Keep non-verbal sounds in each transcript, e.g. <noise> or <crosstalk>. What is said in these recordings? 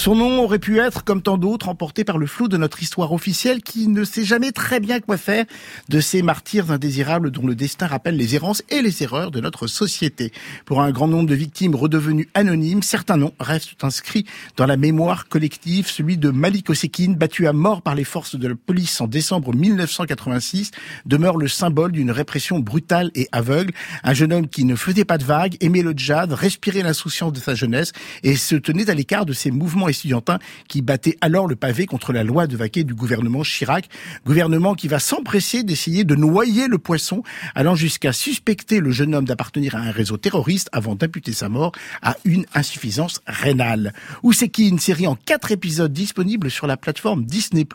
Son nom aurait pu être, comme tant d'autres, emporté par le flot de notre histoire officielle qui ne sait jamais très bien quoi faire de ces martyrs indésirables dont le destin rappelle les errances et les erreurs de notre société. Pour un grand nombre de victimes redevenues anonymes, certains noms restent inscrits dans la mémoire collective, celui de Malik Osekine, battu à mort par les forces de la police en décembre 1986, demeure le symbole d'une répression brutale et aveugle. Un jeune homme qui ne faisait pas de vagues, aimait le jazz, respirait l'insouciance de sa jeunesse et se tenait à l'écart de ces mouvements estudiantins qui battaient alors le pavé contre la loi de vaquer du gouvernement Chirac. Gouvernement qui va s'empresser d'essayer de noyer le poisson, allant jusqu'à suspecter le jeune homme d'appartenir à un réseau terroriste avant d'imputer sa mort à une insuffisance rénale. Ou c'est qui une série en quatre épisodes disponible sur la plateforme Disney+,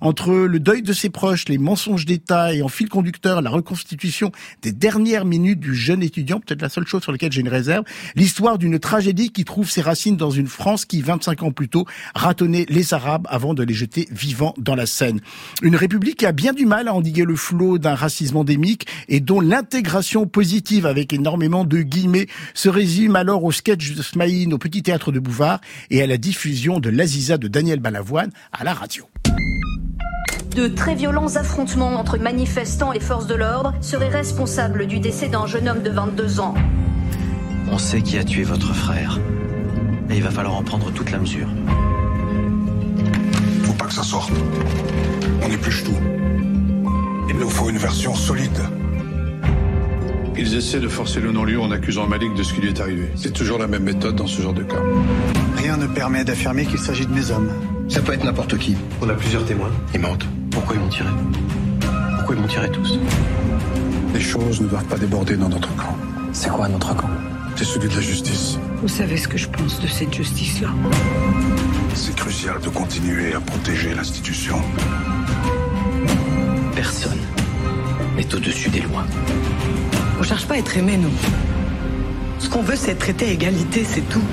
entre le deuil de ses proches, les mensonges d'État et en fil conducteur la reconstitution des dernières minutes du jeune étudiant, peut-être la seule chose sur laquelle j'ai une réserve, l'histoire d'une tragédie qui trouve ses racines dans une France qui, 25 ans plus tôt, ratonnait les Arabes avant de les jeter vivants dans la Seine. Une république qui a bien du mal à endiguer le flot d'un racisme endémique et dont l'intégration positive avec énormément de guillemets se résume alors au sketch de Smaïn au Petit Théâtre de Bouvard et à la diffusion de l'Aziza de Daniel Balavoine à la radio. De très violents affrontements entre manifestants et forces de l'ordre seraient responsables du décès d'un jeune homme de 22 ans. On sait qui a tué votre frère. Et il va falloir en prendre toute la mesure. Faut pas que ça sorte. On épluche tout. Il nous faut une version solide. Ils essaient de forcer le non-lieu en accusant Malik de ce qui lui est arrivé. C'est toujours la même méthode dans ce genre de cas. Rien ne permet d'affirmer qu'il s'agit de mes hommes. Ça peut être n'importe qui. On a plusieurs témoins. Ils mentent. Pourquoi ils m'ont tiré Pourquoi ils m'ont tiré tous? Les choses ne doivent pas déborder dans notre camp. C'est quoi notre camp? C'est celui de la justice. Vous savez ce que je pense de cette justice-là C'est crucial de continuer à protéger l'institution. Personne n'est au-dessus des lois. On cherche pas à être aimé, nous. Ce qu'on veut, c'est être traité à égalité, c'est tout.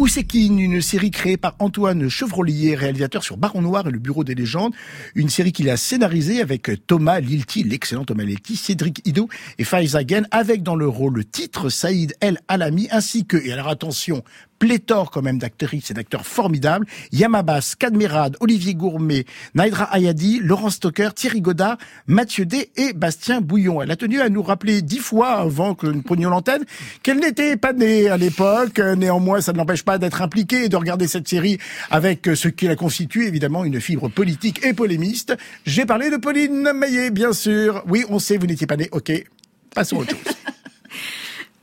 Ousekine, une série créée par Antoine Chevrolier, réalisateur sur Baron Noir et le Bureau des légendes. Une série qu'il a scénarisée avec Thomas Lilti, l'excellent Thomas Lilti, Cédric Ido et Faiz avec dans le rôle le titre Saïd El Alami, ainsi que, et alors attention, pléthore quand même d'actrices et d'acteurs formidables. Yamabas, Kadmirad, Olivier Gourmet, Naïdra Ayadi, Laurent Stocker, Thierry Godard, Mathieu D et Bastien Bouillon. Elle a tenu à nous rappeler dix fois avant que nous prenions l'antenne qu'elle n'était pas née à l'époque. Néanmoins, ça ne l'empêche pas d'être impliquée et de regarder cette série avec ce qui la constitue, évidemment, une fibre politique et polémiste. J'ai parlé de Pauline Maillet, bien sûr. Oui, on sait, vous n'étiez pas née. Ok, passons autre chose.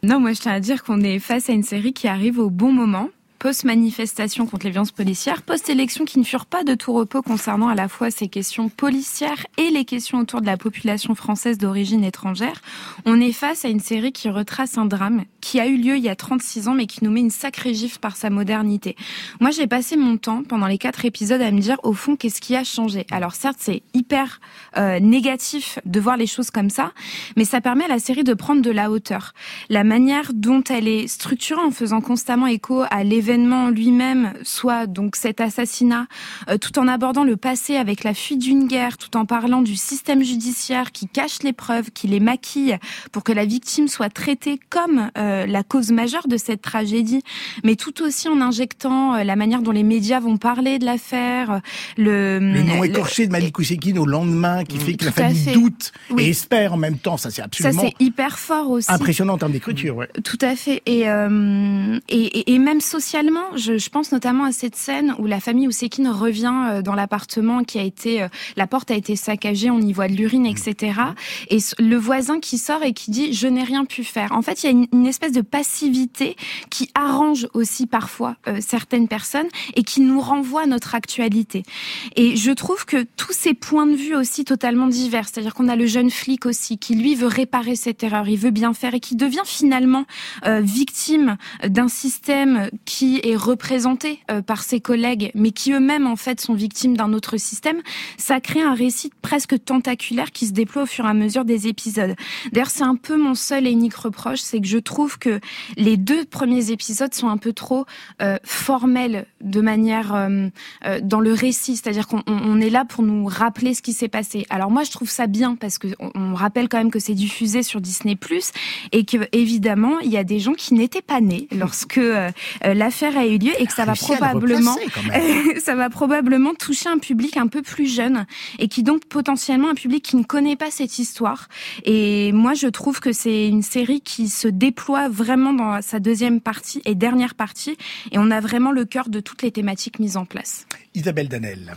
Non, moi je tiens à dire qu'on est face à une série qui arrive au bon moment post-manifestation contre les violences policières, post-élections qui ne furent pas de tout repos concernant à la fois ces questions policières et les questions autour de la population française d'origine étrangère, on est face à une série qui retrace un drame qui a eu lieu il y a 36 ans mais qui nous met une sacrée gifle par sa modernité. Moi j'ai passé mon temps pendant les quatre épisodes à me dire au fond qu'est-ce qui a changé? Alors certes c'est hyper euh, négatif de voir les choses comme ça, mais ça permet à la série de prendre de la hauteur. La manière dont elle est structurée en faisant constamment écho à l'événement l'événement lui-même, soit donc cet assassinat, euh, tout en abordant le passé avec la fuite d'une guerre, tout en parlant du système judiciaire qui cache les preuves, qui les maquille pour que la victime soit traitée comme euh, la cause majeure de cette tragédie, mais tout aussi en injectant euh, la manière dont les médias vont parler de l'affaire, le, le nom écorché de Malik Oussekine au lendemain qui fait que la famille doute et espère en même temps, ça c'est absolument ça c'est hyper fort aussi. impressionnant en termes d'écriture, ouais. Tout à fait. Et, et, et même socialement je, je, pense notamment à cette scène où la famille Ousekine revient euh, dans l'appartement qui a été, euh, la porte a été saccagée, on y voit de l'urine, etc. Et le voisin qui sort et qui dit je n'ai rien pu faire. En fait, il y a une, espèce de passivité qui arrange aussi parfois euh, certaines personnes et qui nous renvoie à notre actualité. Et je trouve que tous ces points de vue aussi totalement divers, c'est-à-dire qu'on a le jeune flic aussi qui lui veut réparer cette erreur, il veut bien faire et qui devient finalement victime d'un système qui est représenté euh, par ses collègues, mais qui eux-mêmes en fait sont victimes d'un autre système, ça crée un récit presque tentaculaire qui se déploie au fur et à mesure des épisodes. D'ailleurs, c'est un peu mon seul et unique reproche, c'est que je trouve que les deux premiers épisodes sont un peu trop euh, formels de manière euh, dans le récit, c'est-à-dire qu'on on est là pour nous rappeler ce qui s'est passé. Alors moi, je trouve ça bien parce que on, rappelle quand même que c'est diffusé sur Disney+ et que évidemment, il y a des gens qui n'étaient pas nés lorsque euh, a eu lieu et que ça va à le probablement <laughs> ça va probablement toucher un public un peu plus jeune et qui donc potentiellement un public qui ne connaît pas cette histoire. Et moi, je trouve que c'est une série qui se déploie vraiment dans sa deuxième partie et dernière partie et on a vraiment le cœur de toutes les thématiques mises en place. Isabelle Danel.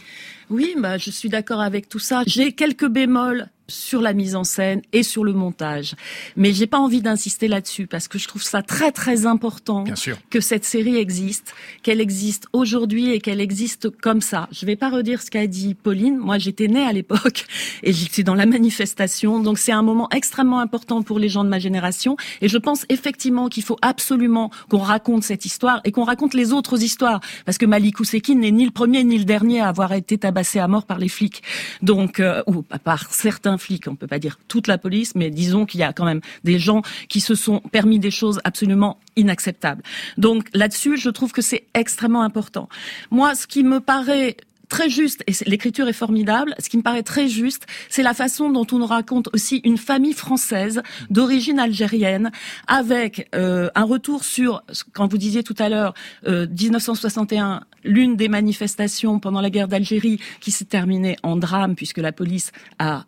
Oui, bah, je suis d'accord avec tout ça. J'ai quelques bémols sur la mise en scène et sur le montage. Mais j'ai pas envie d'insister là-dessus parce que je trouve ça très très important Bien sûr. que cette série existe, qu'elle existe aujourd'hui et qu'elle existe comme ça. Je vais pas redire ce qu'a dit Pauline. Moi, j'étais née à l'époque <laughs> et j'étais dans la manifestation. Donc c'est un moment extrêmement important pour les gens de ma génération. Et je pense effectivement qu'il faut absolument qu'on raconte cette histoire et qu'on raconte les autres histoires. Parce que Malik Ousekine n'est ni le premier ni le dernier à avoir été tabassé à mort par les flics. Donc, euh, ou par certains flics. On peut pas dire toute la police, mais disons qu'il y a quand même des gens qui se sont permis des choses absolument inacceptables. Donc là-dessus, je trouve que c'est extrêmement important. Moi, ce qui me paraît très juste, et l'écriture est formidable, ce qui me paraît très juste, c'est la façon dont on nous raconte aussi une famille française d'origine algérienne, avec euh, un retour sur, quand vous disiez tout à l'heure, euh, 1961, l'une des manifestations pendant la guerre d'Algérie qui s'est terminée en drame, puisque la police a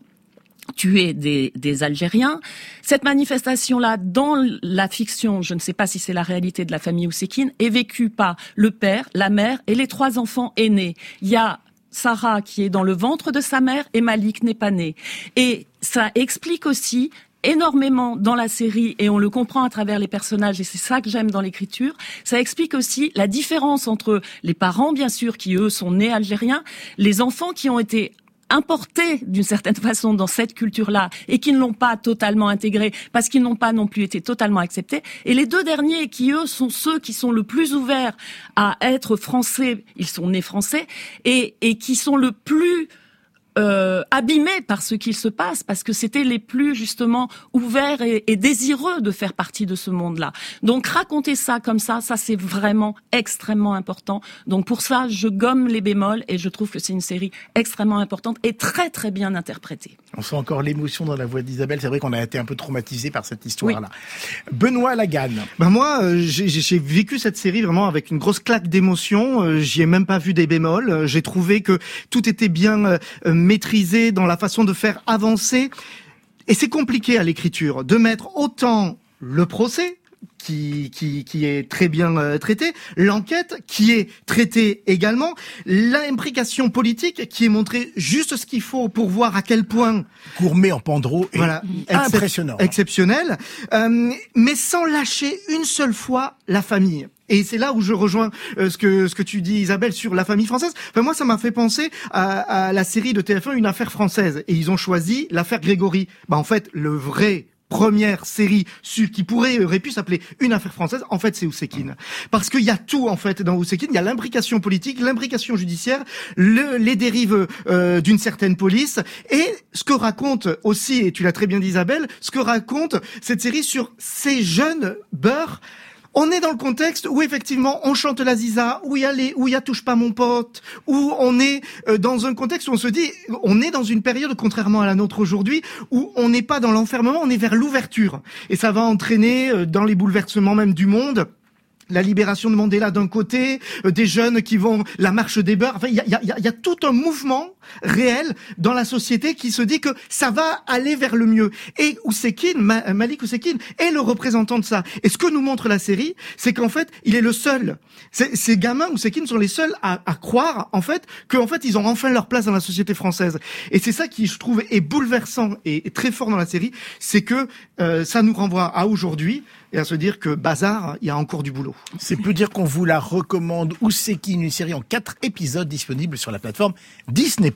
tuer des, des Algériens. Cette manifestation-là, dans la fiction, je ne sais pas si c'est la réalité de la famille Ousekine, est vécue par le père, la mère et les trois enfants aînés. Il y a Sarah qui est dans le ventre de sa mère et Malik n'est pas né. Et ça explique aussi énormément dans la série et on le comprend à travers les personnages et c'est ça que j'aime dans l'écriture. Ça explique aussi la différence entre les parents, bien sûr, qui eux sont nés algériens, les enfants qui ont été importés d'une certaine façon dans cette culture-là et qui ne l'ont pas totalement intégrée parce qu'ils n'ont pas non plus été totalement acceptés. Et les deux derniers qui, eux, sont ceux qui sont le plus ouverts à être français, ils sont nés français, et, et qui sont le plus euh, abîmés par ce qu'il se passe, parce que c'était les plus justement ouverts et, et désireux de faire partie de ce monde-là. Donc raconter ça comme ça, ça c'est vraiment extrêmement important. Donc pour ça, je gomme les bémols et je trouve que c'est une série extrêmement importante et très très bien interprétée. On sent encore l'émotion dans la voix d'Isabelle. C'est vrai qu'on a été un peu traumatisé par cette histoire-là. Benoît Lagan. Ben moi, euh, j'ai j'ai vécu cette série vraiment avec une grosse claque d'émotion. Euh, J'y ai même pas vu des bémols. Euh, J'ai trouvé que tout était bien euh, maîtrisé dans la façon de faire avancer. Et c'est compliqué à l'écriture de mettre autant le procès qui, qui, qui est très bien euh, traité, l'enquête qui est traitée également, l'implication politique qui est montrée juste ce qu'il faut pour voir à quel point Gourmet en pandro et voilà, impressionnant. excep- exceptionnel, euh, mais sans lâcher une seule fois la famille. Et c'est là où je rejoins euh, ce que ce que tu dis Isabelle sur la famille française. Enfin, moi, ça m'a fait penser à, à la série de TF1 Une affaire française, et ils ont choisi l'affaire Grégory. Bah en fait, le vrai première série qui pourrait aurait pu s'appeler une affaire française en fait c'est Ousekine parce qu'il y a tout en fait dans Ousekine il y a l'imbrication politique l'imbrication judiciaire le, les dérives euh, d'une certaine police. Et ce que raconte aussi et tu l'as très bien dit Isabelle ce que raconte cette série sur ces jeunes beurs on est dans le contexte où effectivement on chante la ziza, où il y a les, où il y a touche pas mon pote, où on est euh, dans un contexte où on se dit, on est dans une période contrairement à la nôtre aujourd'hui, où on n'est pas dans l'enfermement, on est vers l'ouverture, et ça va entraîner euh, dans les bouleversements même du monde la libération de Mandela d'un côté, euh, des jeunes qui vont la marche des beurs. Enfin, il y a, y, a, y a tout un mouvement réel dans la société qui se dit que ça va aller vers le mieux. Et Ousekine, Ma- Malik Ousekine, est le représentant de ça. Et ce que nous montre la série, c'est qu'en fait, il est le seul. Ces ces gamins Ousekine sont les seuls à, à croire, en fait, qu'en fait, ils ont enfin leur place dans la société française. Et c'est ça qui, je trouve, est bouleversant et très fort dans la série, c'est que euh, ça nous renvoie à aujourd'hui et à se dire que bazar, il y a encore du boulot. C'est peu dire qu'on vous la recommande. Ousekine, une série en quatre épisodes disponible sur la plateforme Disney+.